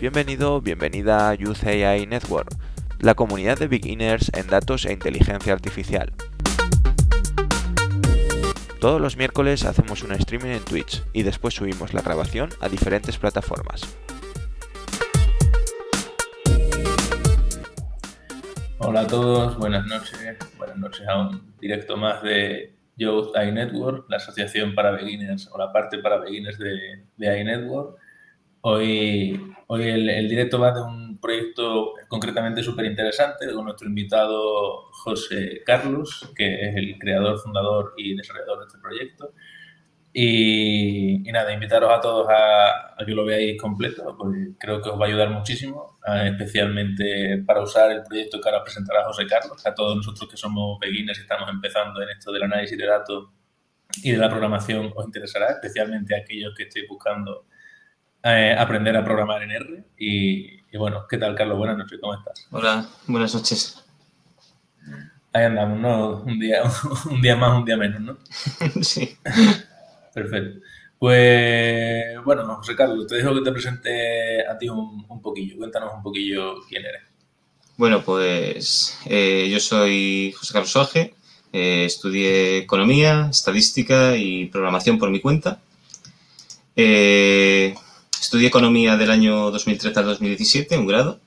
Bienvenido, bienvenida a Youth AI Network, la comunidad de beginners en datos e inteligencia artificial. Todos los miércoles hacemos un streaming en Twitch y después subimos la grabación a diferentes plataformas. Hola a todos, buenas noches. Buenas noches a un directo más de Youth AI Network, la asociación para beginners o la parte para beginners de, de AI Network. Hoy, hoy el, directo va de un proyecto concretamente súper interesante con nuestro invitado José Carlos, que es el creador, fundador y desarrollador de este proyecto. Y, nada, invitaros a todos a, que lo veáis completo, porque creo que os va a ayudar muchísimo, especialmente para usar el proyecto que ahora presentará José Carlos, a todos nosotros que somos beginners y estamos empezando en esto del análisis de datos y de la programación os interesará, especialmente a aquellos que estéis buscando eh, aprender a programar en R. Y, bueno, ¿qué tal, Carlos? Buenas noches, ¿cómo estás? Hola, buenas noches. Ahí andamos, ¿no? Un día, un día más, un día menos, ¿no? sí. Perfecto. Pues bueno, José Carlos, te dejo que te presente a ti un, poquillo. Cuéntanos un poquillo quién eres. Bueno, pues eh, yo soy José Carlos Oje, eh, estudié economía, estadística y programación por mi cuenta. Eh, Estudié economía del año 2013 al 2017, un grado.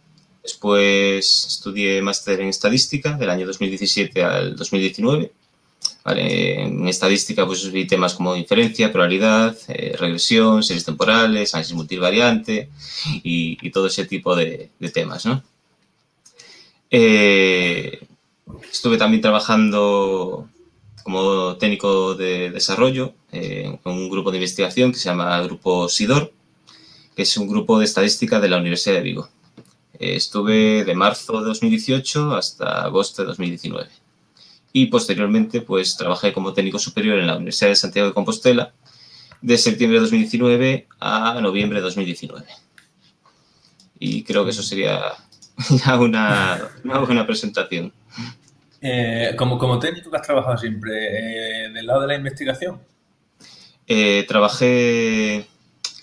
Después estudié máster en estadística del año 2017 al 2019. en estadística pues vi temas como inferencia, probabilidad, eh, regresión, series temporales, análisis multivariante y, todo ese tipo de, temas. Eh, estuve también trabajando como técnico de desarrollo en un grupo de investigación que se llama Grupo SIDOR, que es un grupo de estadística de la Universidad de Vigo. Eh, estuve de marzo de 2018 hasta agosto de 2019. Y posteriormente, pues trabajé como técnico superior en la Universidad de Santiago de Compostela de septiembre de 2019 a noviembre de 2019. Y creo que eso sería ya una, buena presentación. Eh, como, como técnico que has trabajado siempre, eh, ¿del lado de la investigación? trabajé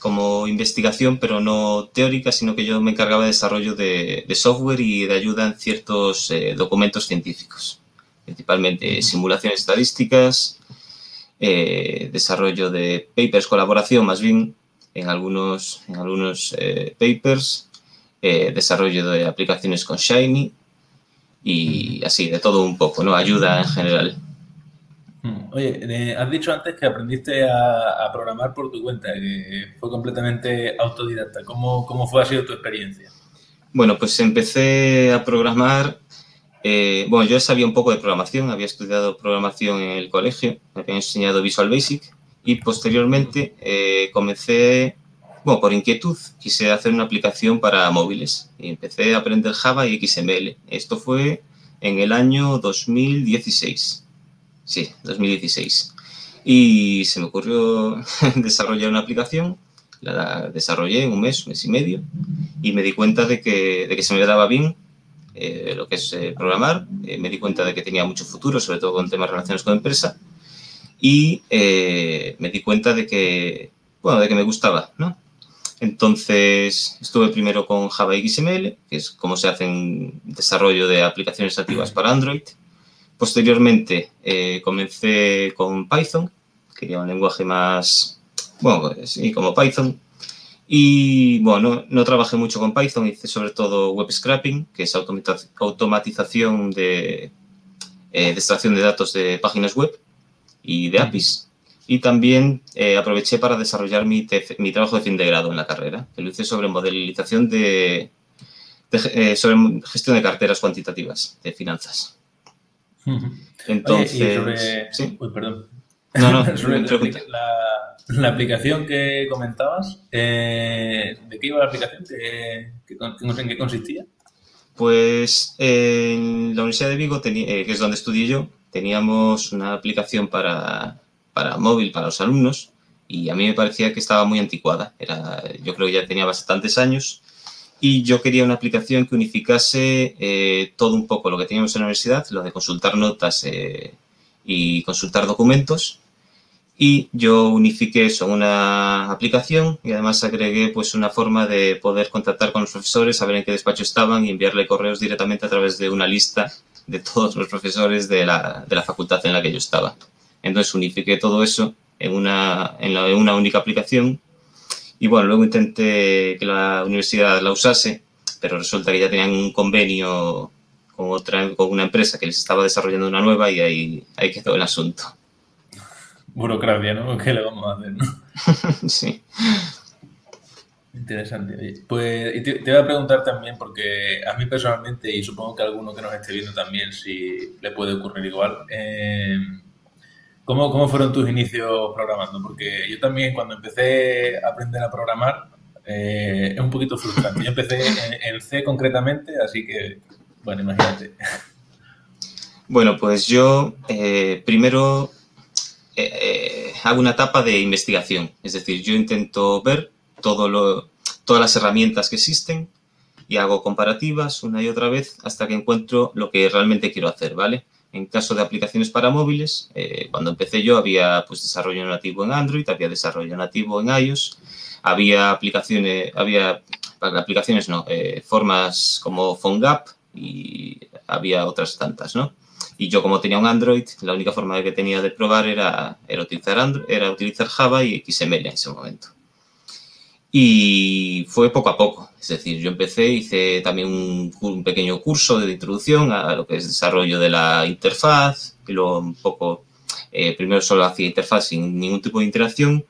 como investigación, pero no teórica, sino que yo me encargaba de desarrollo de, software y de ayuda en ciertos eh, documentos científicos, principalmente simulaciones estadísticas, eh, desarrollo de papers, colaboración más bien en algunos, en algunos eh, papers, desarrollo de aplicaciones con Shiny y así, de todo un poco, ¿no? Ayuda en general. Mm. Oye, has dicho antes que aprendiste a, programar por tu cuenta, que fue completamente autodidacta. ¿Cómo, cómo fue, ha sido tu experiencia? Bueno, pues empecé a programar. Eh, bueno, yo sabía un poco de programación, había estudiado programación en el colegio, me habían enseñado Visual Basic y posteriormente eh, comencé, bueno, por inquietud, quise hacer una aplicación para móviles y empecé a aprender Java y XML. Esto fue en el año 2016. Sí, 2016. Y se me ocurrió desarrollar una aplicación, la desarrollé en un mes, un mes y medio, y me di cuenta de que, de que se me daba bien eh, lo que es eh, programar, eh, me di cuenta de que tenía mucho futuro, sobre todo con temas relacionados con empresa, y me di cuenta de que, bueno, de que me gustaba. Entonces, estuve primero con Java XML, que es como se hace en desarrollo de aplicaciones nativas para Android, Posteriormente eh, comencé con Python, quería un lenguaje más, bueno, sí, como Python. Y bueno, no, trabajé mucho con Python, hice sobre todo web scrapping, que es automatización de, eh, extracción de datos de páginas web y de APIs. Y también eh, aproveché para desarrollar mi, mi, trabajo de fin de grado en la carrera, que lo hice sobre modelización de, sobre gestión de carteras cuantitativas de finanzas. Entonces. ¿sí? Uy, perdón. No, no, la, la, aplicación que comentabas, eh, ¿de qué iba la aplicación? ¿Qué, ¿En qué consistía? Pues en la Universidad de Vigo, eh, que es donde estudié yo, teníamos una aplicación para, para móvil para los alumnos y a mí me parecía que estaba muy anticuada. Era, yo creo que ya tenía bastantes años y yo quería una aplicación que unificase eh, todo un poco lo que teníamos en la universidad, lo de consultar notas eh, y consultar documentos, y yo unifiqué eso en una aplicación y además agregué pues una forma de poder contactar con los profesores, saber en qué despacho estaban y enviarle correos directamente a través de una lista de todos los profesores de la, de la facultad en la que yo estaba. Entonces unifiqué todo eso en una, en, en una única aplicación y bueno, luego intenté que la universidad la usase, pero resulta que ya tenían un convenio con, otra, con una empresa que les estaba desarrollando una nueva y ahí, ahí quedó el asunto burocracia, ¿no? ¿Qué le vamos a hacer, no? sí. Interesante. Pues te, te, voy a preguntar también, porque a mí personalmente, y supongo que a alguno que nos esté viendo también, si le puede ocurrir igual, eh, ¿cómo, ¿cómo, fueron tus inicios programando? Porque yo también cuando empecé a aprender a programar, eh, es un poquito frustrante. Yo empecé en, en C concretamente, así que, bueno, imagínate. Bueno, pues yo eh, primero eh, hago una etapa de investigación. Es decir, yo intento ver todo lo, todas las herramientas que existen y hago comparativas una y otra vez hasta que encuentro lo que realmente quiero hacer, ¿vale? En caso de aplicaciones para móviles, eh, cuando empecé yo había pues, desarrollo nativo en Android, había desarrollo nativo en iOS, había aplicaciones, había aplicaciones no, eh, formas como PhoneGap y había otras tantas, ¿no? Y yo como tenía un Android, la única forma que tenía de probar era, era, utilizar, Android, era utilizar Java y XML en ese momento. Y fue poco a poco, es decir, yo empecé, hice también un, un, pequeño curso de introducción a lo que es desarrollo de la interfaz, y luego un poco, eh, primero solo hacía interfaz sin ningún tipo de interacción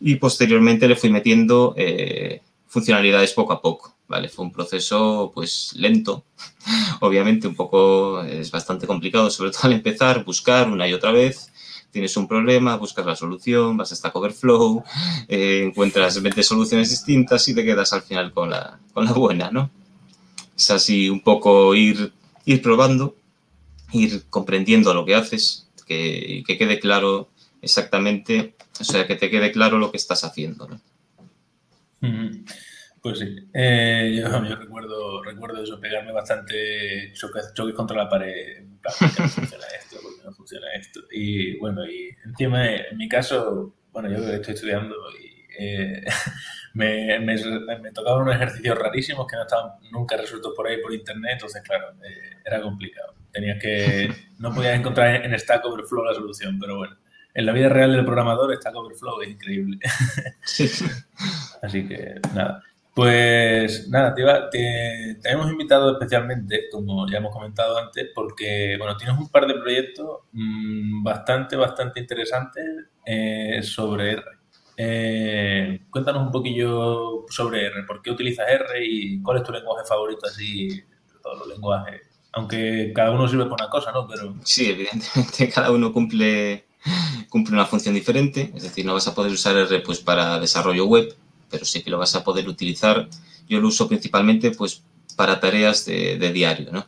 y posteriormente le fui metiendo eh, funcionalidades poco a poco. ¿vale? Fue un proceso pues lento, obviamente un poco, es bastante complicado, sobre todo al empezar, buscar una y otra vez, tienes un problema, buscas la solución, vas hasta Coverflow, eh, encuentras 20 soluciones distintas y te quedas al final con la, con la buena, ¿no? Es así un poco ir, ir probando, ir comprendiendo lo que haces, que, que quede claro exactamente, o sea, que te quede claro lo que estás haciendo, ¿no? Pues sí, eh, yo, yo, recuerdo, recuerdo eso, pegarme bastante choques, contra la pared, ¿por qué no funciona esto? ¿Por qué no funciona esto? Y bueno, y encima, en mi caso, bueno, yo estoy estudiando y eh, me, me, me, tocaban unos ejercicios rarísimos que no estaban nunca resueltos por ahí por internet, entonces claro, eh, era complicado. Tenías que, no podías encontrar en Stack Overflow la solución, pero bueno, en la vida real del programador Stack Overflow es increíble. Así que nada. Pues nada, te, te, hemos invitado especialmente, como ya hemos comentado antes, porque bueno, tienes un par de proyectos mmm, bastante, bastante interesantes eh, sobre R. Eh, cuéntanos un poquillo sobre R, ¿por qué utilizas R y cuál es tu lenguaje favorito así de todos los lenguajes? Aunque cada uno sirve para una cosa, ¿no? Pero... Sí, evidentemente cada uno cumple, cumple una función diferente, es decir, no vas a poder usar R pues, para desarrollo web, pero sí que lo vas a poder utilizar. Yo lo uso principalmente pues para tareas de, diario, ¿no?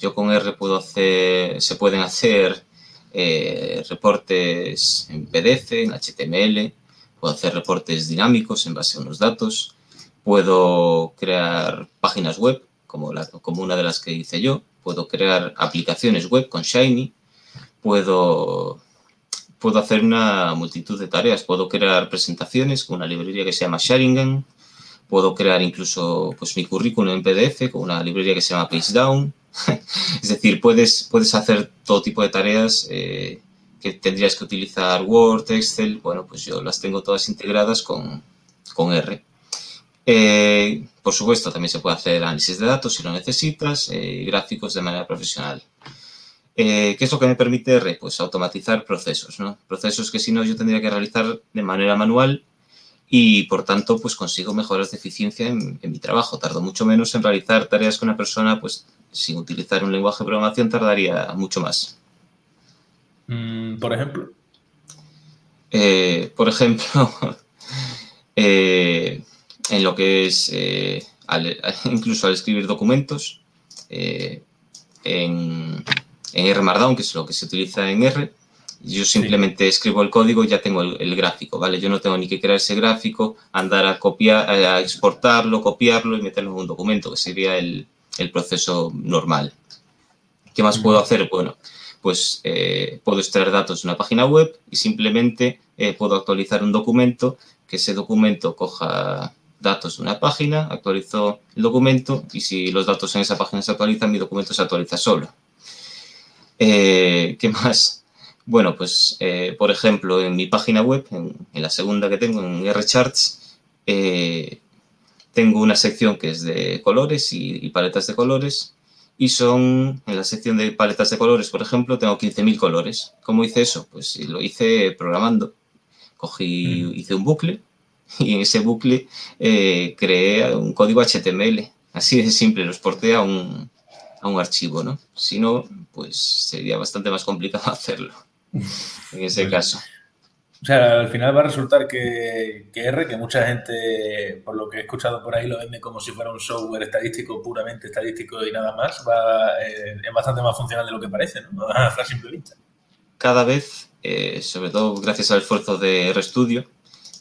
Yo con R puedo hacer, se pueden hacer eh, reportes en PDF, en HTML, puedo hacer reportes dinámicos en base a unos datos, puedo crear páginas web, como, como una de las que hice yo, puedo crear aplicaciones web con Shiny, puedo puedo hacer una multitud de tareas. Puedo crear presentaciones con una librería que se llama Sharingen. Puedo crear incluso pues, mi currículum en PDF con una librería que se llama PageDown. es decir, puedes, puedes hacer todo tipo de tareas eh, que tendrías que utilizar Word, Excel. Bueno, pues yo las tengo todas integradas con, con R. Eh, por supuesto, también se puede hacer análisis de datos si lo necesitas, eh, gráficos de manera profesional. Eh, ¿Qué es lo que me permite R? Pues automatizar procesos, ¿no? Procesos que si no yo tendría que realizar de manera manual y por tanto pues consigo mejoras de eficiencia en, en mi trabajo. Tardo mucho menos en realizar tareas que una persona pues sin utilizar un lenguaje de programación tardaría mucho más. Mm, por ejemplo. Eh, por ejemplo, eh, en lo que es eh, al, incluso al escribir documentos, en, en R Markdown, que es lo que se utiliza en R. Yo simplemente sí. escribo el código y ya tengo el, el, gráfico, ¿vale? Yo no tengo ni que crear ese gráfico, andar a copiar, a exportarlo, copiarlo y meterlo en un documento, que sería el, el proceso normal. ¿Qué más puedo hacer? Bueno, pues eh, puedo extraer datos de una página web y simplemente eh, puedo actualizar un documento, que ese documento coja datos de una página, actualizo el documento y si los datos en esa página se actualizan, mi documento se actualiza solo. ¿Qué más? Bueno, pues por ejemplo, en mi página web, en, la segunda que tengo, en RCharts, tengo una sección que es de colores y paletas de colores y son, en la sección de paletas de colores, por ejemplo, tengo 15.000 colores. ¿Cómo hice eso? Pues lo hice programando. Cogí, mm. hice un bucle y en ese bucle eh, creé un código HTML. Así de simple, lo exporté a un, a un archivo, ¿no? Si no, pues sería bastante más complicado hacerlo en ese caso. O sea, al final va a resultar que, R, que mucha gente, por lo que he escuchado por ahí, lo vende como si fuera un software estadístico, puramente estadístico y nada más, va, eh, es bastante más funcional de lo que parece, ¿no? A simple vista. Cada vez, eh, sobre todo gracias al esfuerzo de RStudio,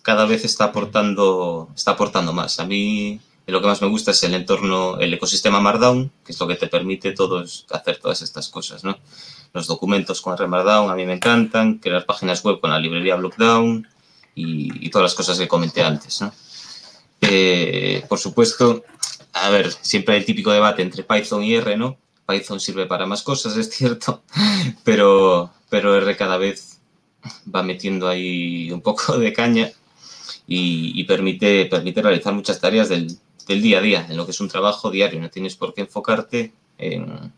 cada vez está aportando, está aportando más. A mí lo que más me gusta es el entorno, el ecosistema Markdown, que es lo que te permite todos hacer todas estas cosas, ¿no? Los documentos con R Markdown a mí me encantan, crear páginas web con la librería Blockdown y, todas las cosas que comenté antes, ¿no? Eh, por supuesto, a ver, siempre hay el típico debate entre Python y R, ¿no? Python sirve para más cosas, es cierto, pero, pero R cada vez va metiendo ahí un poco de caña y, permite, permite realizar muchas tareas del, del día a día, en lo que es un trabajo diario. No tienes por qué enfocarte en,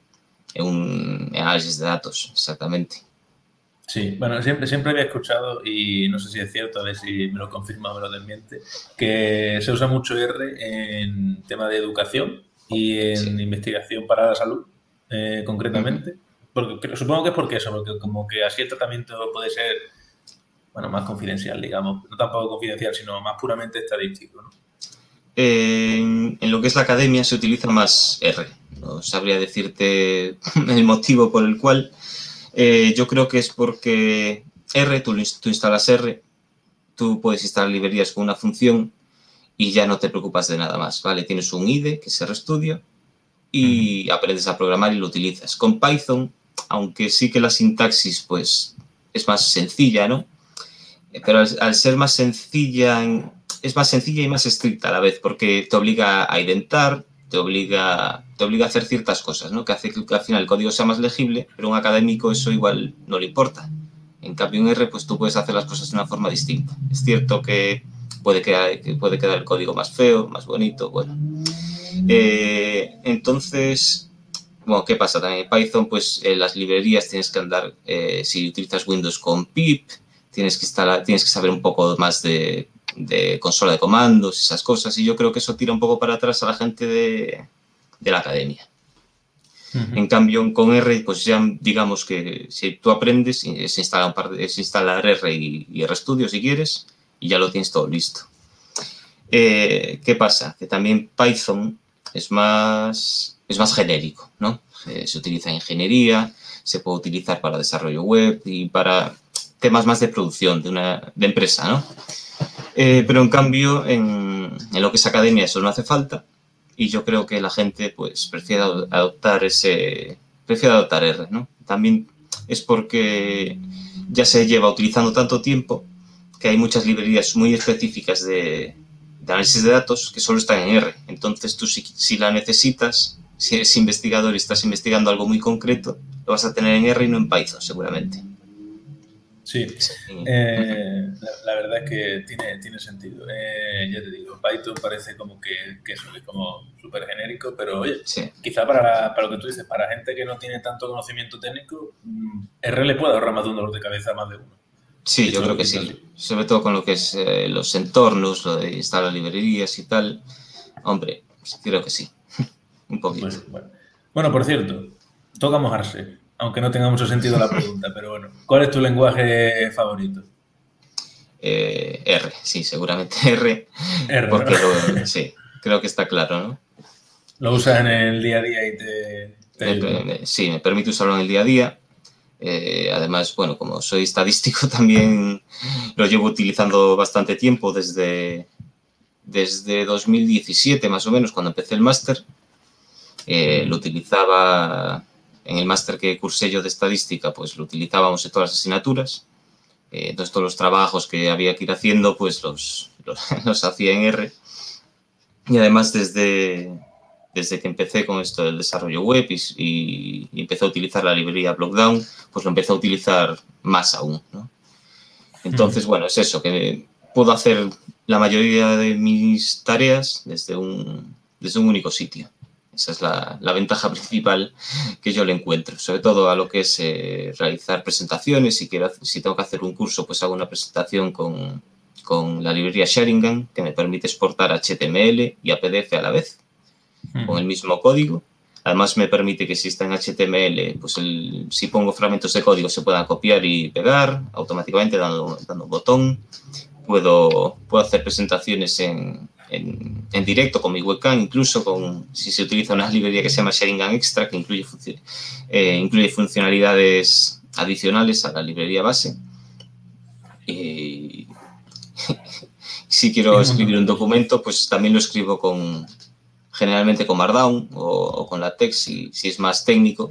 un análisis de datos, exactamente. Sí, bueno, siempre, siempre había escuchado, y no sé si es cierto, a ver si me lo confirma o me lo desmiente, que se usa mucho R en tema de educación y en investigación para la salud, eh, concretamente. porque, supongo que es porque eso, porque como que así el tratamiento puede ser, bueno, más confidencial, digamos. No tampoco confidencial, sino más puramente estadístico, ¿no? En, lo que es la academia se utiliza más R. No sabría decirte el motivo por el cual. Eh, yo creo que es porque R, tú, tú, instalas R, tú puedes instalar librerías con una función y ya no te preocupas de nada más, ¿vale? Tienes un IDE, que es RStudio, y aprendes a programar y lo utilizas. Con Python, aunque sí que la sintaxis, pues, es más sencilla, ¿no? Pero al ser más sencilla en, es más sencilla y más estricta a la vez, porque te obliga a identar, te obliga, te obliga a hacer ciertas cosas, ¿no? Que hace que al final el código sea más legible, pero a un académico eso igual no le importa. En cambio, en R, pues tú puedes hacer las cosas de una forma distinta. Es cierto que puede quedar, que puede quedar el código más feo, más bonito, bueno. Eh, entonces, bueno, ¿qué pasa? También en Python, pues en las librerías tienes que andar, eh, si utilizas Windows con pip, tienes que, instalar, tienes que saber un poco más de de consola de comandos, esas cosas, y yo creo que eso tira un poco para atrás a la gente de, la academia. En cambio, con R, pues ya digamos que si tú aprendes, se instala, un par de, instalar R y, y RStudio si quieres, y ya lo tienes todo listo. Eh, ¿Qué pasa? Que también Python es más, es más genérico, ¿no? Eh, se utiliza en ingeniería, se puede utilizar para desarrollo web y para temas más de producción de una de empresa, ¿no? Eh, pero en cambio, en, lo que es academia eso no hace falta y yo creo que la gente pues prefiere adoptar ese, prefiere adoptar R, ¿no? También es porque ya se lleva utilizando tanto tiempo que hay muchas librerías muy específicas de, análisis de datos que solo están en R. Entonces tú si, si, la necesitas, si eres investigador y estás investigando algo muy concreto, lo vas a tener en R y no en Python seguramente. Sí, eh, la, verdad es que tiene, tiene sentido. Eh, ya te digo, Python parece como que, que es como súper genérico, pero oye, quizá para, para, lo que tú dices, para gente que no tiene tanto conocimiento técnico, mm, R le puede ahorrar más de un dolor de cabeza a más de uno. Sí, yo creo que sí. Sobre todo con lo que es eh, los entornos, lo de instalar librerías y tal. Hombre, creo que sí. un poquito. bueno. bueno, por cierto, toca mojarse aunque no tenga mucho sentido la pregunta, pero bueno, ¿cuál es tu lenguaje favorito? Eh, R, sí, seguramente R. R porque sí, creo que está claro, ¿no? Lo usas en el día a día y te... sí, me permite usarlo en el día a día. Eh, además, bueno, como soy estadístico, también lo llevo utilizando bastante tiempo, desde, desde 2017 más o menos, cuando empecé el máster. Eh, lo utilizaba en el máster que cursé yo de estadística, pues lo utilizábamos en todas las asignaturas. Eh, entonces todos los trabajos que había que ir haciendo, pues los, los, hacía en R. Y además desde, desde que empecé con esto del desarrollo web y, y, empecé a utilizar la librería Blockdown, pues lo empecé a utilizar más aún. ¿no? Entonces, bueno, es eso, que puedo hacer la mayoría de mis tareas desde un, desde un único sitio. Esa es la, la, ventaja principal que yo le encuentro, sobre todo a lo que es eh, realizar presentaciones. Si, quiero, si tengo que hacer un curso, pues hago una presentación con, con la librería Sharingan, que me permite exportar HTML y a PDF a la vez, con el mismo código. Además, me permite que si está en HTML, pues el, si pongo fragmentos de código se puedan copiar y pegar automáticamente dando, dando un botón. Puedo, puedo hacer presentaciones en, en, en, directo con mi webcam, incluso con si se utiliza una librería que se llama Sharingan Extra, que incluye, eh, incluye funcionalidades adicionales a la librería base. Y si quiero escribir un documento, pues también lo escribo con generalmente con Markdown o, o con LaTeX si, si, es más técnico,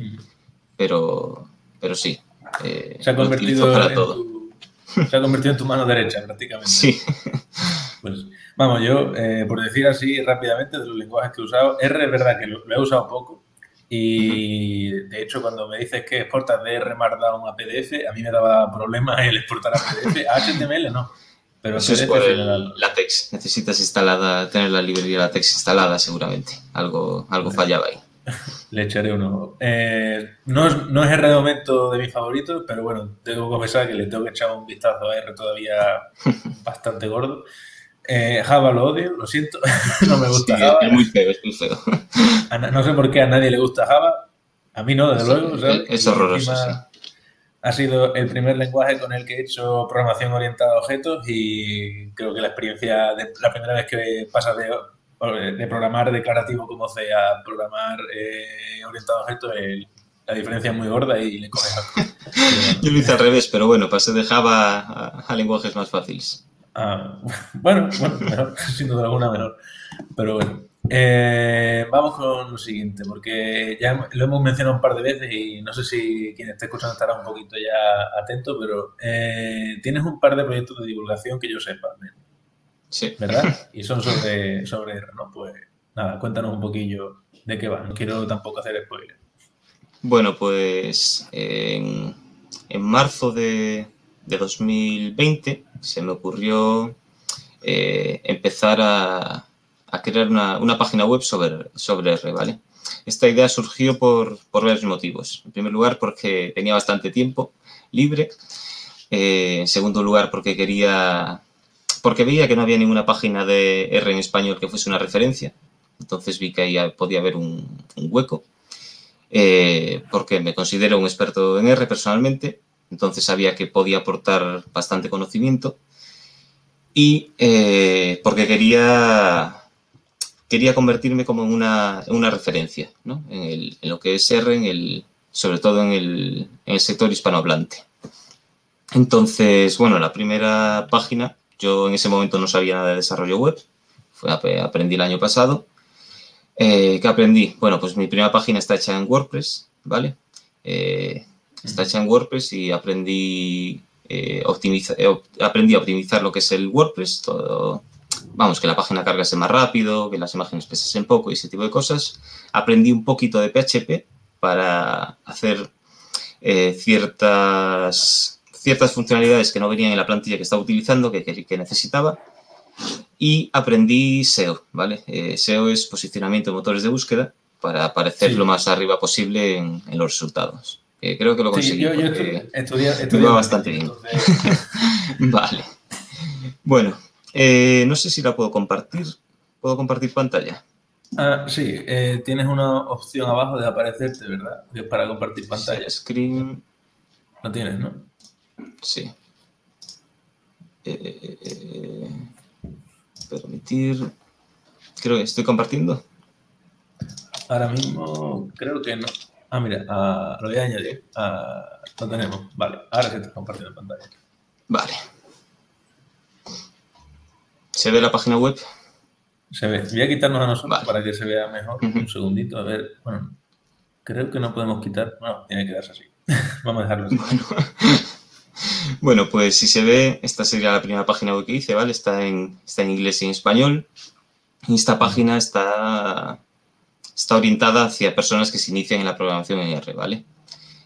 pero, pero sí. Eh, se, ha convertido para todo. Tu, se ha convertido en tu mano derecha prácticamente. Sí. Pues, Vamos, yo, eh, por decir así rápidamente, de los lenguajes que he usado, R es verdad que lo, lo he usado poco. Y de hecho, cuando me dices que exportas de R Markdown a PDF, a mí me daba problemas el exportar a PDF. A HTML no. Pero Eso es por el LaTeX. Necesitas instalada, tener la librería LaTeX instalada seguramente. Algo, algo fallaba ahí. Le echaré uno. Eh, no, es, no es R de momento de mis favoritos, pero bueno, tengo que confesar que le tengo que echar un vistazo a R todavía bastante gordo. Eh, Java lo odio, lo siento, no me gusta sí, Java. Es muy feo, es muy feo. No sé por qué a nadie le gusta Java, a mí no, desde sí, luego. ¿sabes? Es horroroso, sí. Ha sido el primer lenguaje con el que he hecho programación orientada a objetos y creo que la experiencia, de, la primera vez que pasas de, de, programar declarativo como C a programar eh, orientado a objetos, el, la diferencia es muy gorda y le coges algo. Yo lo hice al revés, pero bueno, pasé de Java a, a lenguajes más fáciles. Ah, bueno, bueno, mejor, sin duda alguna mejor. Pero bueno, eh, vamos con lo siguiente, porque ya lo hemos mencionado un par de veces y no sé si quien esté escuchando estará un poquito ya atento, pero eh, tienes un par de proyectos de divulgación que yo sepa, Sí. ¿verdad? Y son sobre, sobre ¿no? Pues nada, cuéntanos un poquillo de qué va. No quiero tampoco hacer spoiler. Bueno, pues en, en marzo de, de 2020 se me ocurrió eh, empezar a, crear una, página web sobre, sobre R, ¿vale? Esta idea surgió por, varios motivos. En primer lugar, porque tenía bastante tiempo libre. Eh, en segundo lugar, porque quería... Porque veía que no había ninguna página de R en español que fuese una referencia. Entonces vi que ahí podía haber un, un hueco. Eh, porque me considero un experto en R personalmente entonces sabía que podía aportar bastante conocimiento y eh, porque quería, quería convertirme como en una, en una referencia ¿no? en, lo que es R, en el, sobre todo en el, en el sector hispanohablante. Entonces, bueno, la primera página, yo en ese momento no sabía nada de desarrollo web, fue, aprendí el año pasado. Eh, ¿Qué aprendí? Bueno, pues mi primera página está hecha en WordPress, ¿vale? Eh, está hecha en WordPress y aprendí, eh, optimiza, eh, aprendí a optimizar lo que es el WordPress, todo, vamos, que la página cargase más rápido, que las imágenes pesasen poco y ese tipo de cosas. Aprendí un poquito de PHP para hacer eh, ciertas, ciertas funcionalidades que no venían en la plantilla que estaba utilizando, que, que, que necesitaba. Y aprendí SEO, ¿vale? Eh, SEO es posicionamiento de motores de búsqueda para aparecer sí. lo más arriba posible en, en los resultados. Eh, creo que lo conseguí. Sí, yo, yo estudié, estudié bastante bien. Vale. Bueno, eh, no sé si la puedo compartir. ¿Puedo compartir pantalla? Ah, sí, eh, tienes una opción abajo de aparecerte, ¿verdad? Para compartir pantalla. Sí, screen. Lo tienes, ¿no? Sí. Eh, permitir. Creo que estoy compartiendo. Ahora mismo creo que no. Ah, mira, uh, lo voy a añadir. Uh, lo tenemos. Vale, ahora se está compartiendo pantalla. Vale. ¿Se ve la página web? Se ve. Voy a quitarnos a nosotros vale. para que se vea mejor. Uh -huh. Un segundito, a ver. Bueno, Creo que no podemos quitar. No, tiene que quedarse así. Vamos a dejarlo así. Bueno. bueno, pues si se ve, esta sería la primera página web que hice, ¿vale? Está en, está en inglés y en español. Y esta página está, está orientada hacia personas que se inician en la programación en R, ¿vale?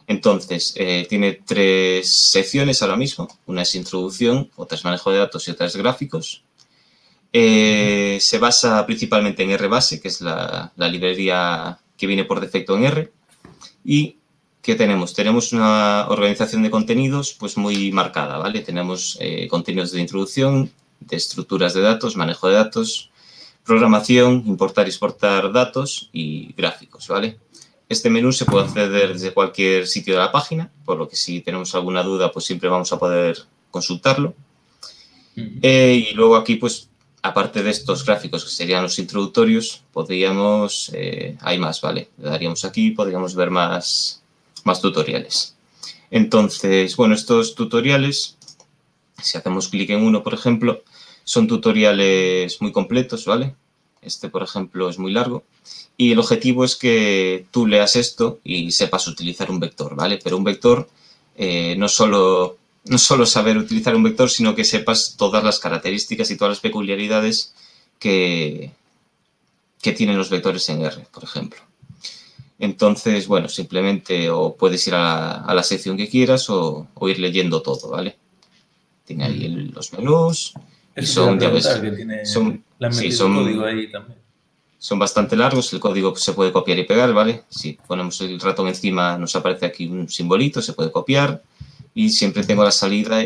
Entonces, eh, tiene tres secciones ahora mismo. Una es introducción, otra es manejo de datos y otra es gráficos. Eh, se basa principalmente en RBase, que es la, la, librería que viene por defecto en R. Y ¿qué tenemos? Tenemos una organización de contenidos pues muy marcada, ¿vale? Tenemos eh, contenidos de introducción, de estructuras de datos, manejo de datos, programación, importar y exportar datos y gráficos, ¿vale? Este menú se puede acceder desde cualquier sitio de la página, por lo que si tenemos alguna duda, pues siempre vamos a poder consultarlo. Eh, y luego aquí, pues, aparte de estos gráficos que serían los introductorios, podríamos, eh, hay más, ¿vale? Le daríamos aquí, podríamos ver más, más tutoriales. Entonces, bueno, estos tutoriales, si hacemos clic en uno, por ejemplo, son tutoriales muy completos, ¿vale? Este, por ejemplo, es muy largo. Y el objetivo es que tú leas esto y sepas utilizar un vector, ¿vale? Pero un vector eh, no, solo, no solo saber utilizar un vector, sino que sepas todas las características y todas las peculiaridades que, que tienen los vectores en R, por ejemplo. Entonces, bueno, simplemente o puedes ir a, la sección que quieras o, ir leyendo todo, ¿vale? Tiene ahí los menús. Y son, ya ves, son, sí, son, código ahí también. Son bastante largos, el código se puede copiar y pegar, ¿vale? Si ponemos el ratón encima nos aparece aquí un simbolito, se puede copiar y siempre tengo la salida,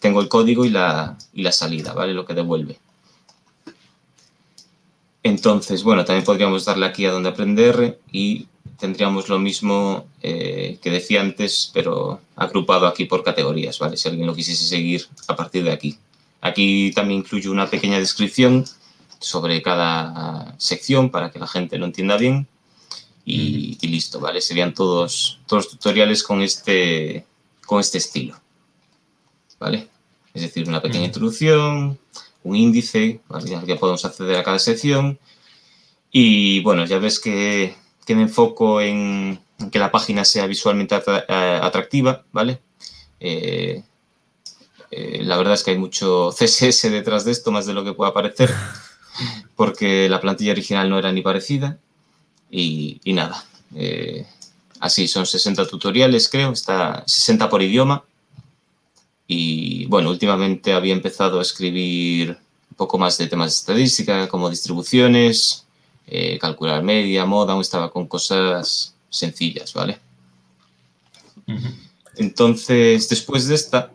tengo el código y la, y la salida, ¿vale? Lo que devuelve. Entonces, bueno, también podríamos darle aquí a donde aprender y tendríamos lo mismo eh, que decía antes, pero agrupado aquí por categorías, ¿vale? Si alguien lo quisiese seguir a partir de aquí. Aquí también incluyo una pequeña descripción sobre cada sección para que la gente lo entienda bien y, listo, ¿vale? Serían todos, todos tutoriales con este, con este estilo, ¿vale? Es decir, una pequeña introducción, un índice, ¿vale? ya podemos acceder a cada sección y bueno, ya ves que que me enfoco en, que la página sea visualmente eh, atractiva, ¿vale? Eh, eh, la verdad es que hay mucho CSS detrás de esto, más de lo que pueda parecer, porque la plantilla original no era ni parecida. Y, nada, así son 60 tutoriales, creo, está 60 por idioma. Y bueno, últimamente había empezado a escribir un poco más de temas de estadística, como distribuciones, eh, calcular media, moda, aún estaba con cosas sencillas, ¿vale? Entonces, después de esta,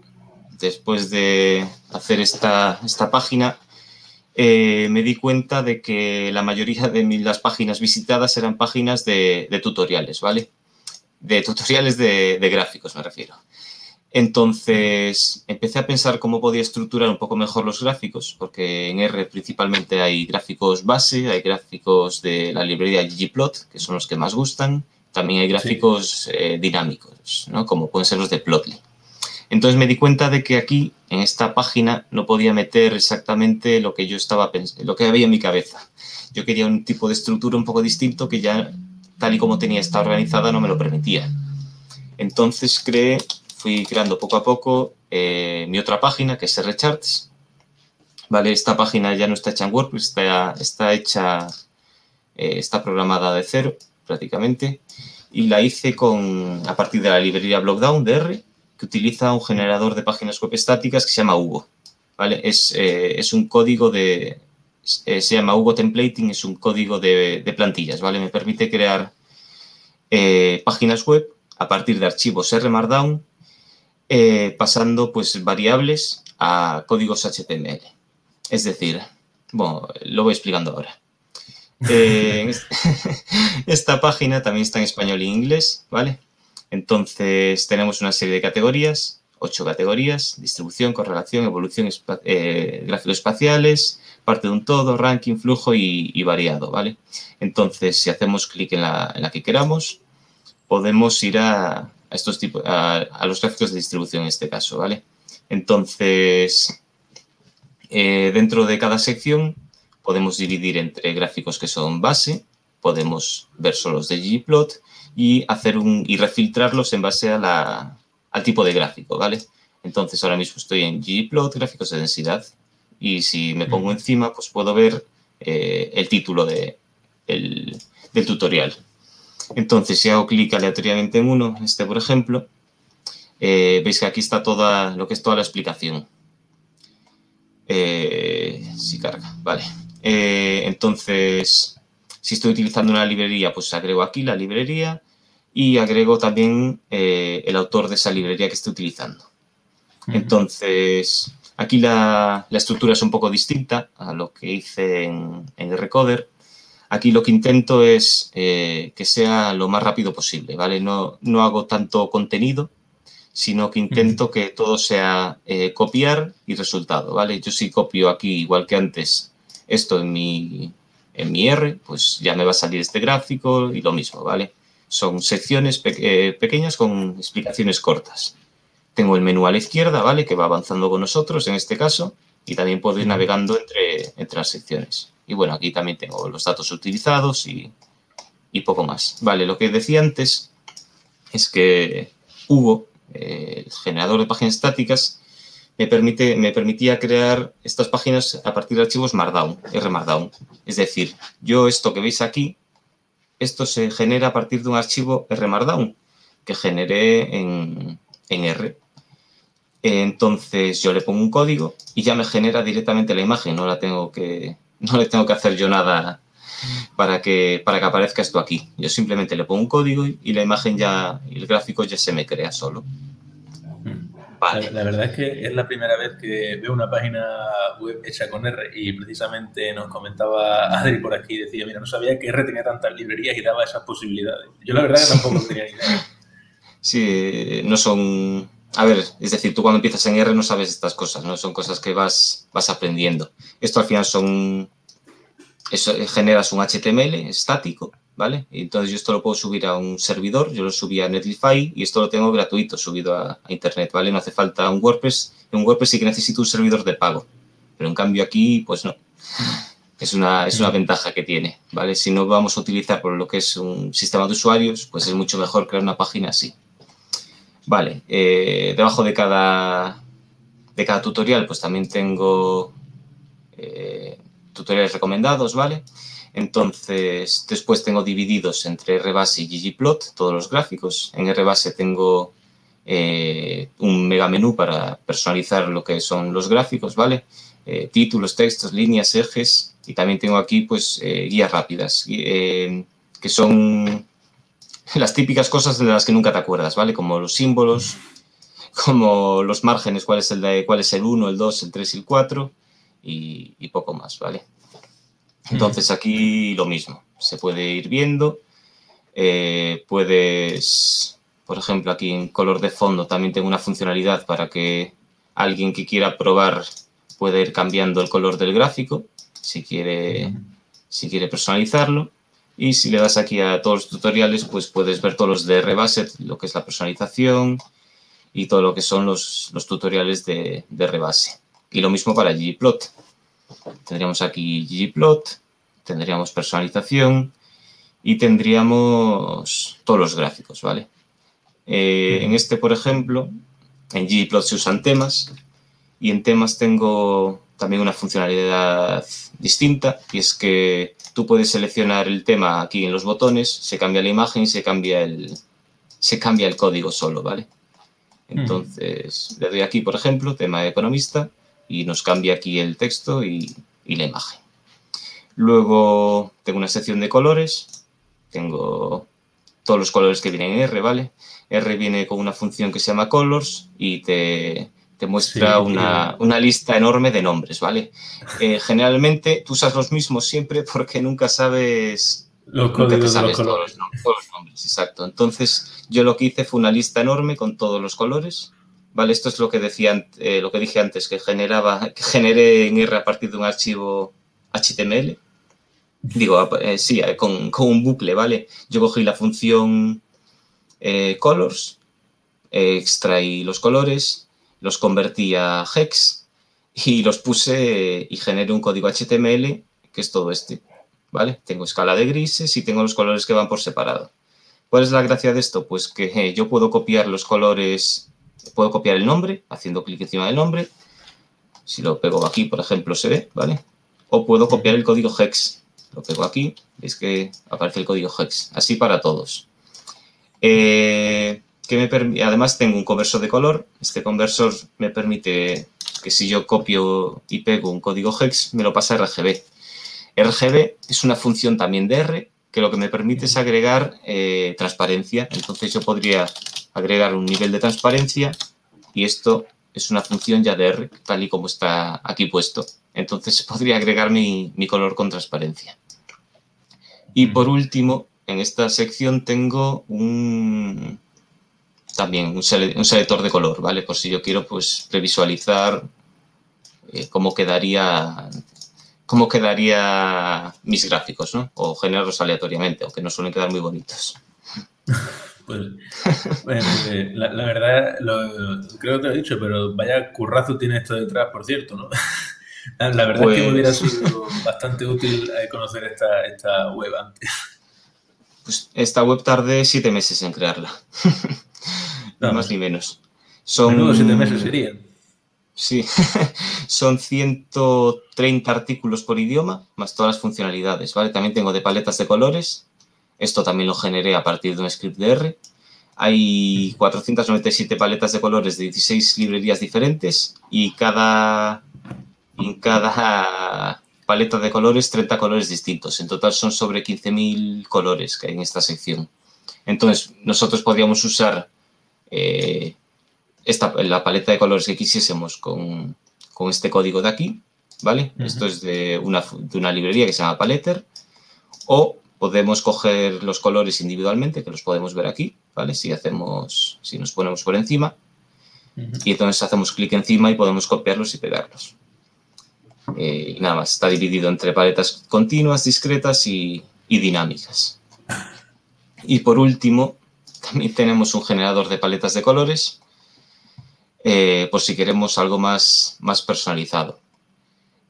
después de hacer esta, esta página, eh, me di cuenta de que la mayoría de las páginas visitadas eran páginas de, tutoriales, ¿vale? De tutoriales de, gráficos, me refiero. Entonces empecé a pensar cómo podía estructurar un poco mejor los gráficos, porque en R principalmente hay gráficos base, hay gráficos de la librería ggplot, que son los que más gustan, también hay gráficos eh, dinámicos, ¿no? como pueden ser los de Plotly. Entonces me di cuenta de que aquí, en esta página, no podía meter exactamente lo que yo estaba pensando, lo que había en mi cabeza. Yo quería un tipo de estructura un poco distinto que ya, tal y como tenía esta organizada, no me lo permitía. Entonces creé fui creando poco a poco eh, mi otra página, que es RCharts. Vale, esta página ya no está hecha en WordPress, está, está hecha, eh, está programada de cero prácticamente. Y la hice con, a partir de la librería Blockdown de R, que utiliza un generador de páginas web estáticas que se llama Hugo. ¿vale? Es, eh, es un código de, se llama Hugo Templating, es un código de, plantillas, ¿vale? Me permite crear páginas web a partir de archivos R Markdown eh, pasando pues variables a códigos HTML. Es decir, bueno, lo voy explicando ahora. Eh, esta página también está en español e inglés, ¿vale? Entonces tenemos una serie de categorías, ocho categorías, distribución, correlación, evolución, eh, gráficos espaciales, parte de un todo, ranking, flujo y, variado, ¿vale? Entonces, si hacemos clic en la que queramos, podemos ir a, estos tipos, a, los gráficos de distribución en este caso, ¿vale? Entonces, eh, dentro de cada sección podemos dividir entre gráficos que son base, podemos ver solo los de ggplot y hacer un y refiltrarlos en base a la, al tipo de gráfico, ¿vale? Entonces ahora mismo estoy en ggplot, gráficos de densidad, y si me pongo encima, pues puedo ver eh, el título de, el, del tutorial. Entonces, si hago clic aleatoriamente en uno, este por ejemplo, eh, veis que aquí está toda lo que es toda la explicación. Eh, si carga, vale. entonces, si estoy utilizando una librería, pues agrego aquí la librería y agrego también el autor de esa librería que estoy utilizando. Entonces, aquí la, estructura es un poco distinta a lo que hice en, en Recoder. Aquí lo que intento es eh, que sea lo más rápido posible, ¿vale? No, no hago tanto contenido, sino que intento que todo sea eh, copiar y resultado, ¿vale? Yo si copio aquí, igual que antes, esto en mi, en mi R, pues ya me va a salir este gráfico y lo mismo, ¿vale? Son secciones eh, pequeñas con explicaciones cortas. Tengo el menú a la izquierda, ¿vale? Que va avanzando con nosotros en este caso y también puedo ir navegando entre, entre las secciones. Y bueno, aquí también tengo los datos utilizados y, y poco más. Vale, lo que decía antes es que Hugo, el generador de páginas estáticas, me, permite, me permitía crear estas páginas a partir de archivos Markdown, R Es decir, yo esto que veis aquí, esto se genera a partir de un archivo R Markdown que generé en, en R. Entonces yo le pongo un código y ya me genera directamente la imagen, no la tengo que, no le tengo que hacer yo nada para que, para que aparezca esto aquí. Yo simplemente le pongo un código y, la imagen ya, el gráfico ya se me crea solo. Vale. La, verdad es que es la primera vez que veo una página web hecha con R y precisamente nos comentaba Adri por aquí, decía, mira, no sabía que R tenía tantas librerías y daba esas posibilidades. Yo la verdad que tampoco tenía ni idea. Sí, no son a ver, es decir, tú cuando empiezas en R no sabes estas cosas, ¿no? Son cosas que vas, vas aprendiendo. Esto al final son... Eso, generas un HTML estático, ¿vale? Entonces yo esto lo puedo subir a un servidor, yo lo subí a Netlify y esto lo tengo gratuito subido a, Internet, ¿vale? No hace falta un WordPress. En un WordPress sí que necesito un servidor de pago, pero en cambio aquí, pues no. Es una, es una ventaja que tiene, ¿vale? Si no vamos a utilizar por lo que es un sistema de usuarios, pues es mucho mejor crear una página así. Vale, eh, debajo de cada, de cada tutorial pues también tengo eh, tutoriales recomendados, ¿vale? Entonces, después tengo divididos entre RBase y ggplot todos los gráficos. En RBase tengo eh, un mega menú para personalizar lo que son los gráficos, ¿vale? títulos, textos, líneas, ejes y también tengo aquí pues guías rápidas que son las típicas cosas de las que nunca te acuerdas, ¿vale? Como los símbolos, como los márgenes, cuál es el, de, cuál es el 1, el 2, el 3 y el 4 y, poco más, ¿vale? Entonces aquí lo mismo, se puede ir viendo, eh, puedes, por ejemplo, aquí en color de fondo también tengo una funcionalidad para que alguien que quiera probar pueda ir cambiando el color del gráfico, si quiere, si quiere personalizarlo. Y si le das aquí a todos los tutoriales, pues puedes ver todos los de Rebase, lo que es la personalización y todo lo que son los, tutoriales de, Rebase. Y lo mismo para ggplot. Tendríamos aquí ggplot, tendríamos personalización y tendríamos todos los gráficos, ¿vale? Eh, en este, por ejemplo, en ggplot se usan temas y en temas tengo también una funcionalidad distinta y es que tú puedes seleccionar el tema aquí en los botones, se cambia la imagen y se cambia el, se cambia el código solo, ¿vale? Entonces, le doy aquí, por ejemplo, tema de economista y nos cambia aquí el texto y, y la imagen. Luego tengo una sección de colores, tengo todos los colores que vienen en R, ¿vale? R viene con una función que se llama colors y te, te muestra una, lista enorme de nombres, ¿vale? Eh, generalmente tú usas los mismos siempre porque nunca sabes... Los códigos de los nombres, exacto. Entonces, yo lo que hice fue una lista enorme con todos los colores, ¿vale? Esto es lo que, decía, eh, lo que dije antes, que generaba, que generé en R a partir de un archivo HTML. Digo, eh, sí, con, con, un bucle, ¿vale? Yo cogí la función colors, extraí los colores, los convertí a hex y los puse y generé un código HTML que es todo este, ¿vale? Tengo escala de grises y tengo los colores que van por separado. ¿Cuál es la gracia de esto? Pues que eh, yo puedo copiar los colores, puedo copiar el nombre haciendo clic encima del nombre. Si lo pego aquí, por ejemplo, se ve, ¿vale? O puedo copiar el código hex. Lo pego aquí, es que aparece el código hex. Así para todos. Eh, que me Además tengo un conversor de color. Este conversor me permite que si yo copio y pego un código hex, me lo pasa a RGB. RGB es una función también de R que lo que me permite es agregar eh, transparencia. Entonces yo podría agregar un nivel de transparencia y esto es una función ya de R, tal y como está aquí puesto. Entonces podría agregar mi, color con transparencia. Y por último, en esta sección tengo un, también un, selector de color, ¿vale? Por si yo quiero pues previsualizar eh, cómo quedaría cómo quedaría mis gráficos, ¿no? O generarlos aleatoriamente, aunque no suelen quedar muy bonitos. Pues, eh, la, verdad, creo que te lo he dicho, pero vaya currazo tiene esto detrás, por cierto, ¿no? La, verdad es que me hubiera pues sido bastante útil eh, conocer esta, web antes. Pues esta web tardé siete meses en crearla. No, más ni menos. Son siete meses serían. Sí, son 130 artículos por idioma, más todas las funcionalidades, ¿vale? También tengo de paletas de colores, esto también lo generé a partir de un script de R. Hay 497 paletas de colores de 16 librerías diferentes y cada, en cada paleta de colores 30 colores distintos. En total son sobre 15.000 colores que hay en esta sección. Entonces, nosotros podríamos usar eh, esta, la paleta de colores que quisiésemos con, este código de aquí, ¿vale? Esto es de una, de una librería que se llama Paletter. O podemos coger los colores individualmente, que los podemos ver aquí, ¿vale? Si hacemos, si nos ponemos por encima. Y entonces hacemos clic encima y podemos copiarlos y pegarlos. Eh, y nada más, está dividido entre paletas continuas, discretas y, y dinámicas. Y por último, también tenemos un generador de paletas de colores eh, por si queremos algo más, más personalizado.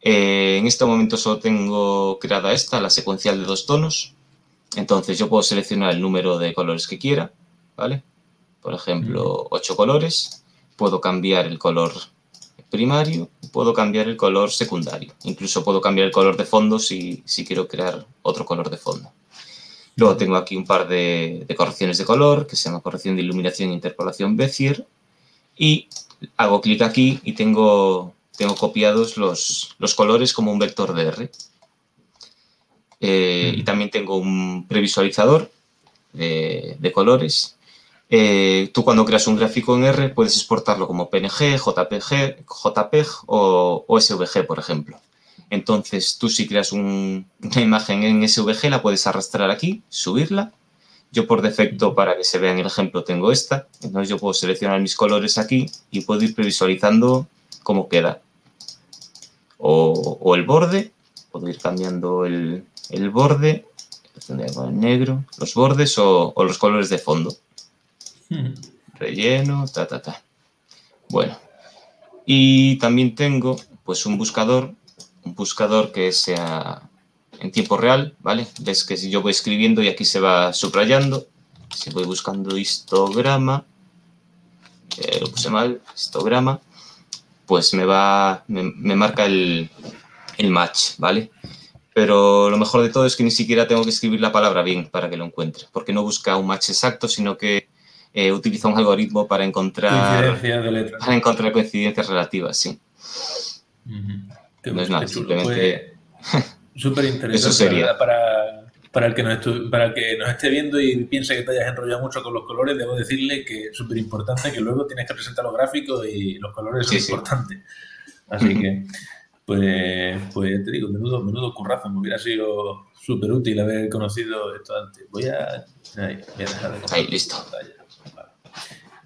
Eh, en este momento solo tengo creada esta, la secuencial de dos tonos. Entonces yo puedo seleccionar el número de colores que quiera, ¿vale? Por ejemplo, ocho colores. Puedo cambiar el color primario, puedo cambiar el color secundario. Incluso puedo cambiar el color de fondo si, quiero crear otro color de fondo. Luego tengo aquí un par de, de, correcciones de color, que se llama corrección de iluminación e interpolación Bezier, y hago clic aquí y tengo, tengo copiados los, colores como un vector de R. Eh, y también tengo un previsualizador de, colores. Eh, tú cuando creas un gráfico en R puedes exportarlo como PNG, JPG, JPEG o, o SVG, por ejemplo. Entonces tú si creas una imagen en SVG la puedes arrastrar aquí, subirla yo por defecto, para que se vea en el ejemplo, tengo esta. Entonces yo puedo seleccionar mis colores aquí y puedo ir previsualizando cómo queda. O, el borde, puedo ir cambiando el, borde, el negro, los bordes o, los colores de fondo. Hmm. Relleno, ta, ta, ta. Bueno, y también tengo pues un buscador, un buscador que sea en tiempo real, ¿vale? Ves que si yo voy escribiendo y aquí se va subrayando, si voy buscando histograma, eh, lo puse mal, histograma, pues me va, me, marca el, match, ¿vale? Pero lo mejor de todo es que ni siquiera tengo que escribir la palabra bien para que lo encuentre, porque no busca un match exacto, sino que eh, utiliza un algoritmo para encontrar, para encontrar coincidencias relativas, sí. No es nada, simplemente... Pues, Súper interesante. Para, para, el que nos para el que nos esté viendo y piense que te hayas enrollado mucho con los colores, debo decirle que es súper importante que luego tienes que presentar los gráficos y los colores son importantes. Así que, pues, pues te digo, menudo, menudo currazo. Me hubiera sido súper útil haber conocido esto antes. Voy a, ahí, voy a dejar de Ahí, listo.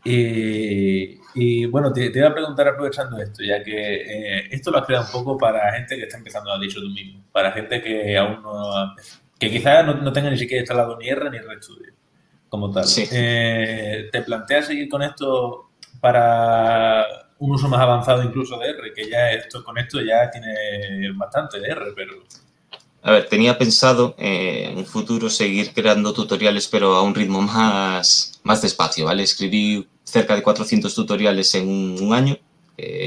Y, y bueno, te, iba a preguntar aprovechando esto, ya que eh, esto lo has creado un poco para gente que está empezando, a dicho tú mismo, para gente que aún no que quizás no, tenga ni siquiera instalado ni R ni RStudio como tal. Eh, ¿Te planteas seguir con esto para un uso más avanzado incluso de R? Que ya esto con esto ya tiene bastante de R, pero... a ver, tenía pensado eh, en un futuro seguir creando tutoriales, pero a un ritmo más, más despacio, ¿vale? Escribí cerca de 400 tutoriales en un, año,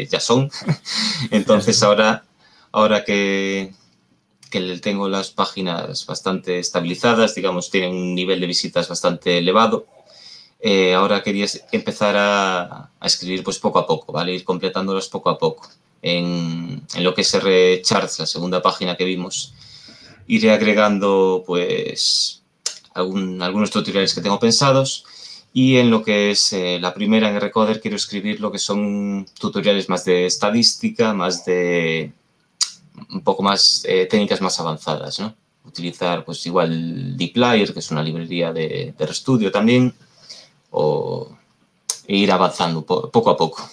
ya son. Entonces ahora, ahora que, que tengo las páginas bastante estabilizadas, digamos, tienen un nivel de visitas bastante elevado, eh, ahora quería empezar a, escribir pues poco a poco, ¿vale? Ir completándolas poco a poco. En, en lo que es R-Charts, la segunda página que vimos, iré agregando pues algunos tutoriales que tengo pensados y en lo que es eh, la primera en Recoder quiero escribir lo que son tutoriales más de estadística, más de un poco más eh, técnicas más avanzadas, ¿no? Utilizar pues igual dplyr, que es una librería de, de estudio también, o ir avanzando poco a poco.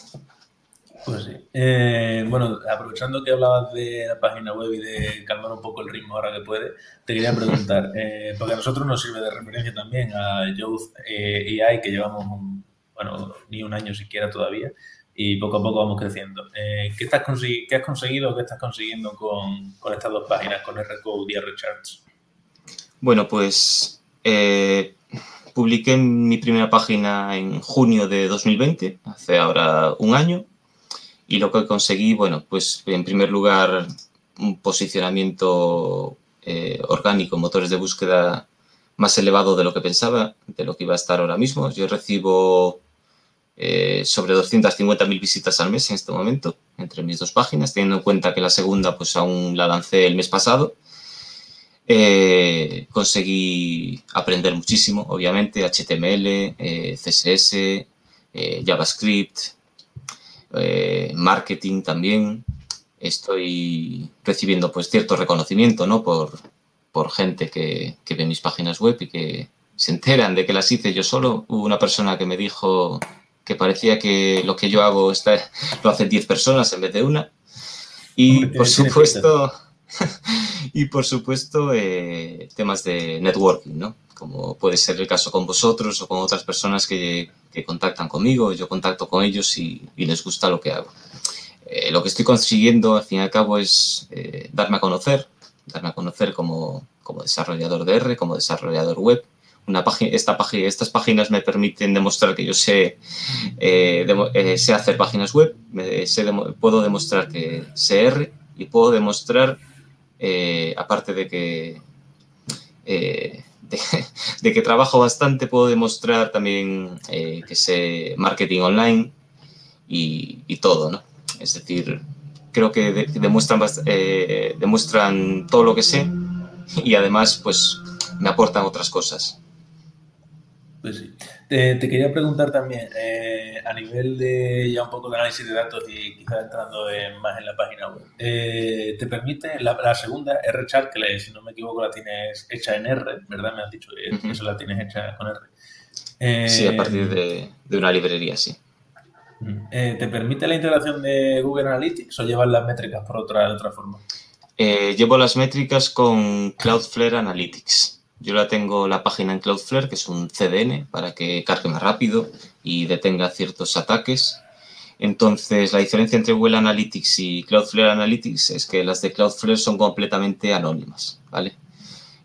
Pues sí. Eh, bueno, aprovechando que hablabas de la página web y de calmar un poco el ritmo ahora que puede, te quería preguntar, eh, porque a nosotros nos sirve de referencia también a Youth eh, AI, que llevamos, bueno, ni un año siquiera todavía, y poco a poco vamos creciendo. ¿qué, estás ¿Qué has conseguido o qué estás consiguiendo con, con estas dos páginas, con R-Code y R-Charts? Bueno, pues publiqué mi primera página en junio de 2020, hace ahora un año, y lo que conseguí, bueno, pues en primer lugar un posicionamiento eh, orgánico, motores de búsqueda más elevado de lo que pensaba, de lo que iba a estar ahora mismo. Yo recibo eh, sobre 250.000 visitas al mes en este momento, entre mis dos páginas, teniendo en cuenta que la segunda pues aún la lancé el mes pasado eh, conseguí aprender muchísimo, obviamente, HTML, CSS, eh, marketing también. Estoy recibiendo pues cierto reconocimiento ¿no? por, por gente que, que, ve mis páginas web y que se enteran de que las hice yo solo. Hubo una persona que me dijo que parecía que lo que yo hago está, lo hacen 10 personas en vez de una. Y por supuesto, y por supuesto, eh, temas de networking, ¿no? Como puede ser el caso con vosotros o con otras personas que, que contactan conmigo, yo contacto con ellos y, y les gusta lo que hago. Eh, lo que estoy consiguiendo, al fin y al cabo, es eh, darme a conocer, darme a conocer como, como, desarrollador de R, como desarrollador web. Una página, esta página, estas páginas me permiten demostrar que yo sé, sé hacer páginas web, puedo demostrar que sé R y puedo demostrar eh, aparte de que, eh, de, que trabajo bastante, puedo demostrar también eh, que sé marketing online y, todo, ¿no? Es decir, creo que demuestran, demuestran todo lo que sé y además pues me aportan otras cosas. Pues sí. Te, quería preguntar también, eh, a nivel de ya un poco de análisis de datos y quizás entrando más en la página web, eh, ¿te permite la, segunda, R-Chart, que si no me equivoco la tienes hecha en R, ¿verdad? Me has dicho que eso la tienes hecha con R. Eh, sí, a partir de, una librería, sí. ¿Te permite la integración de Google Analytics o llevas las métricas por otra, de otra forma? llevo las métricas con Cloudflare Analytics. Yo la tengo la página en Cloudflare, que es un CDN, para que cargue más rápido y detenga ciertos ataques. Entonces, la diferencia entre Google Analytics y Cloudflare Analytics es que las de Cloudflare son completamente anónimas, ¿vale?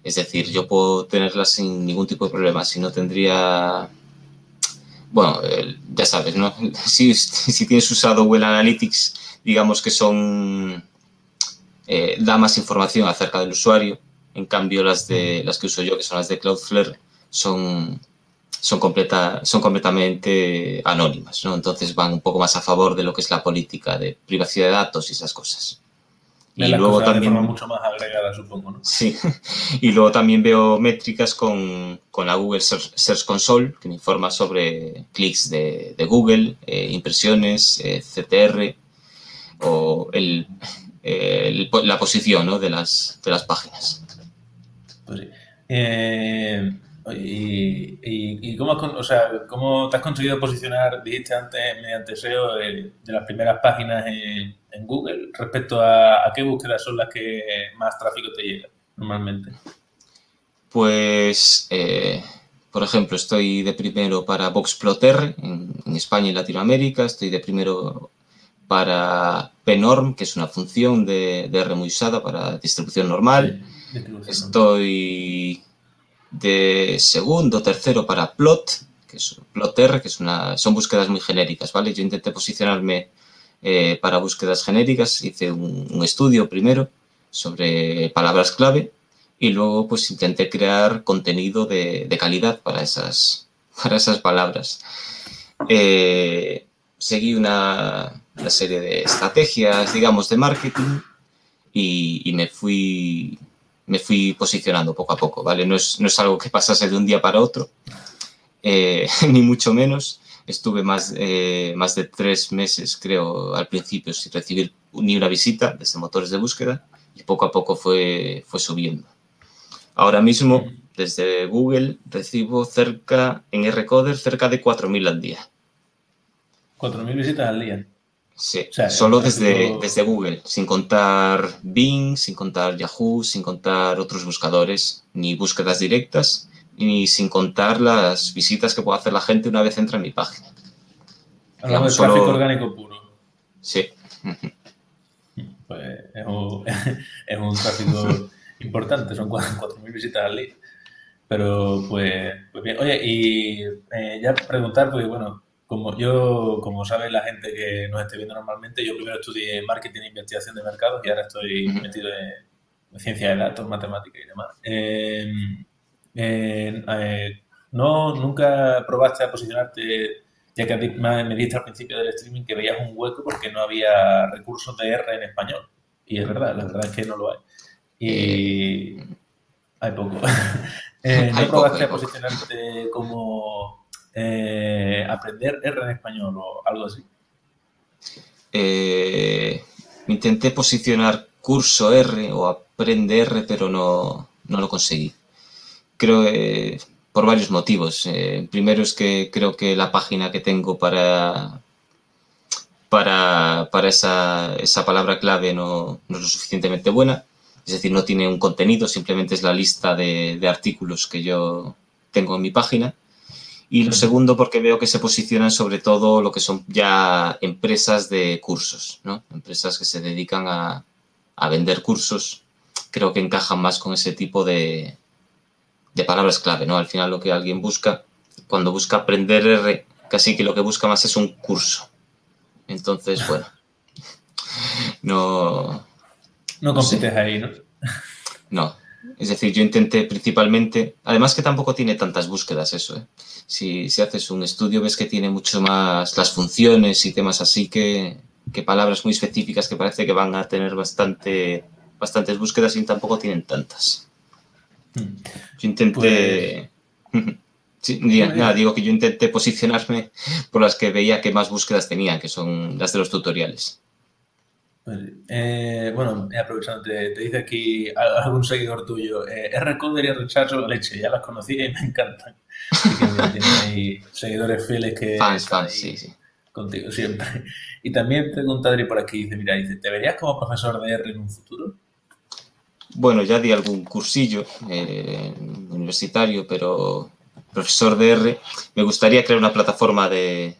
Es decir, yo puedo tenerlas sin ningún tipo de problema. Si no tendría... Bueno, ya sabes, ¿no? Si, si tienes usado Google Analytics, digamos que son... Eh, da más información acerca del usuario en cambio, las, de, las que uso yo, que son las de Cloudflare, son, son, completa, son completamente anónimas, ¿no? Entonces van un poco más a favor de lo que es la política de privacidad de datos y esas cosas. Y luego también... mucho más agregada, supongo, ¿no? Sí. y luego también veo métricas con, con la Google Search, Console, que me informa sobre clics de, de Google, eh, impresiones, eh, CTR, o el, la posición ¿no? de, las, de las páginas. Pues eh, y, cómo, o sea, cómo te has conseguido posicionar, dijiste antes, mediante SEO, de, las primeras páginas en, Google respecto a, qué búsquedas son las que más tráfico te llega normalmente? Pues, eh, por ejemplo, estoy de primero para VoxPloter en, en España y Latinoamérica, estoy de primero para pnorm, que es una función de, R muy usada para distribución normal. Estoy de segundo, tercero para plot, que es plotter, que es una, son búsquedas muy genéricas, ¿vale? Yo intenté posicionarme eh, para búsquedas genéricas, hice un, estudio primero sobre palabras clave y luego pues intenté crear contenido de, calidad para esas, para esas palabras. Eh, seguí una, serie de estrategias, digamos, de marketing y, me, fui, me fui posicionando poco a poco, ¿vale? No es, no es algo que pasase de un día para otro, eh, ni mucho menos. Estuve más, eh, más de tres meses, creo, al principio sin recibir ni una visita desde motores de búsqueda y poco a poco fue, fue subiendo. Ahora mismo, desde Google, recibo cerca, en R-Coder, cerca de 4.000 al día. 4.000 visitas al día. Sí, solo desde, desde Google, sin contar Bing, sin contar Yahoo, sin contar otros buscadores, ni búsquedas directas, ni sin contar las visitas que puede hacer la gente una vez entra en mi página. Hablamos de tráfico orgánico puro. Sí. Pues es un, es un tráfico importante, son 4.000 visitas al día. Pero pues, pues bien, oye, y eh, ya preguntar, porque bueno, como yo, como sabe la gente que nos esté viendo normalmente, yo primero estudié marketing e investigación de mercados y ahora estoy metido en, ciencia de datos, matemática y demás. Em, eh, no, nunca probaste a posicionarte, ya que me dijiste al principio del streaming que veías un hueco porque no había recursos de R en español. Y es verdad, la verdad es que no lo hay. Y hay poco. Eh, ¿No probaste a posicionarte como eh, aprender R en español o algo así? Eh, intenté posicionar curso R o aprende R, pero no, lo conseguí. Creo que por varios motivos. Eh, primero es que creo que la página que tengo para, para, esa, palabra clave no, es lo suficientemente buena. Es decir, no tiene un contenido, simplemente es la lista de, de artículos que yo tengo en mi página. Y lo segundo, porque veo que se posicionan sobre todo lo que son ya empresas de cursos, ¿no? Empresas que se dedican a, vender cursos. Creo que encajan más con ese tipo de, palabras clave, ¿no? Al final lo que alguien busca, cuando busca aprender R, casi que lo que busca más es un curso. Entonces, bueno, no... No compites ahí, ¿no? No. Es decir, yo intenté principalmente, además que tampoco tiene tantas búsquedas eso, ¿eh? Si, haces un estudio ves que tiene mucho más las funciones y temas así que, palabras muy específicas que parece que van a tener bastante, bastantes búsquedas y tampoco tienen tantas. Hmm. Yo intenté... Pues- nada, digo que yo intenté posicionarme por las que veía que más búsquedas tenían, que son las de los tutoriales. Eh, bueno, aprovechando, te, dice aquí algún seguidor tuyo, eh, R-Coder y Rechazo leche, ya las conocí y me encantan. Así seguidores fieles que fans, fans, sí, sí. contigo siempre. Y también pregunta Adri por aquí, dice, mira, dice, ¿te verías como profesor de R en un futuro? Bueno, ya di algún cursillo eh, universitario, pero profesor de R, me gustaría crear una plataforma de,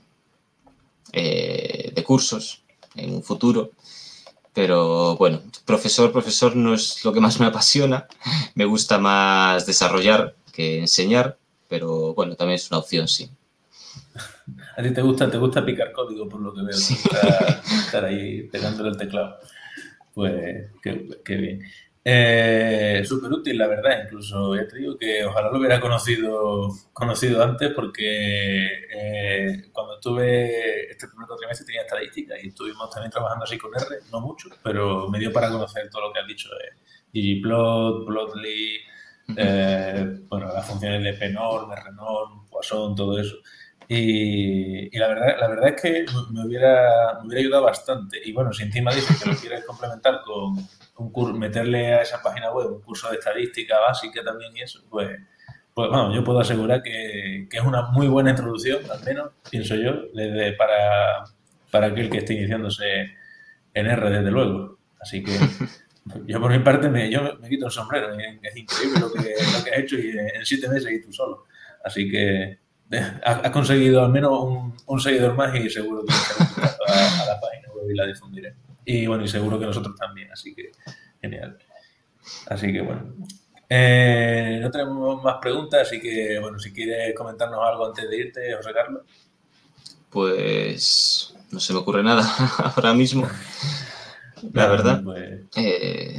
eh, de cursos en un futuro pero bueno, profesor, profesor no es lo que más me apasiona. Me gusta más desarrollar que enseñar, pero bueno, también es una opción, sí. A ti te gusta, te gusta picar código, por lo que veo. Estar, ahí pegándole el teclado. Pues qué bien. Eh, Súper útil, la verdad. Incluso ya te digo que ojalá lo hubiera conocido, conocido antes porque eh, cuando estuve este primer trimestre tenía estadística y estuvimos también trabajando así con R, no mucho, pero me dio para conocer todo lo que has dicho de ggplot, plotly, eh, bueno, las funciones de pnorm, rnorm, poisson, todo eso. Y, la, verdad, la verdad es que me hubiera, me hubiera ayudado bastante. Y bueno, si encima dices que lo quieres complementar con un meterle a esa página web un curso de estadística básica también y eso, pues, pues yo puedo asegurar que, es una muy buena introducción, al menos, pienso yo, desde, para, para aquel que esté iniciándose en R, desde luego. Así que yo por mi parte me, yo me quito el sombrero, es increíble lo que, lo que has hecho y en siete meses y tú solo. Así que has conseguido al menos un, seguidor más y seguro que a, a la página web. y la difundiré. Y bueno, y seguro que nosotros también, así que genial. Así que bueno. Eh, no tenemos más preguntas, así que bueno, si quieres comentarnos algo antes de irte, José Carlos. Pues no se me ocurre nada ahora mismo. La verdad. Pues... Eh,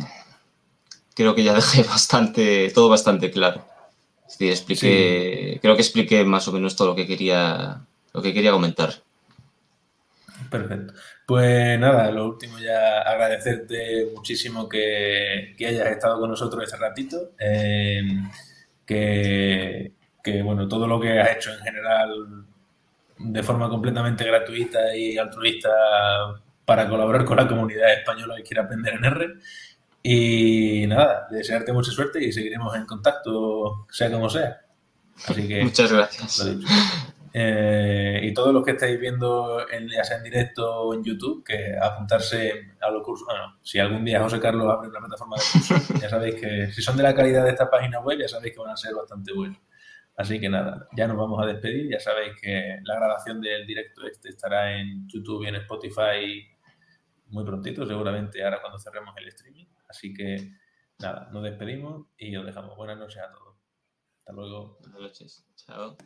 creo que ya dejé bastante, todo bastante claro. Es decir, expliqué, creo que expliqué más o menos todo lo que quería, lo que quería comentar. Perfecto. Pues nada, lo último ya agradecerte muchísimo que, hayas estado con nosotros este ratito. Em, que, que, bueno, todo lo que has hecho en general de forma completamente gratuita y altruista para colaborar con la comunidad española que quiere aprender en R. Y nada, desearte mucha suerte y seguiremos en contacto, sea como sea. Así que. Muchas gracias. Eh, y todos los que estáis viendo, en, ya sea en directo o en YouTube, que apuntarse a los cursos. Bueno, si algún día José Carlos abre una plataforma de cursos, ya sabéis que si son de la calidad de esta página web, ya sabéis que van a ser bastante buenos. Así que nada, ya nos vamos a despedir. Ya sabéis que la grabación del directo este estará en YouTube y en Spotify muy prontito, seguramente ahora cuando cerremos el streaming. Así que nada, nos despedimos y os dejamos. Buenas noches a todos. Hasta luego. Buenas noches. Chao.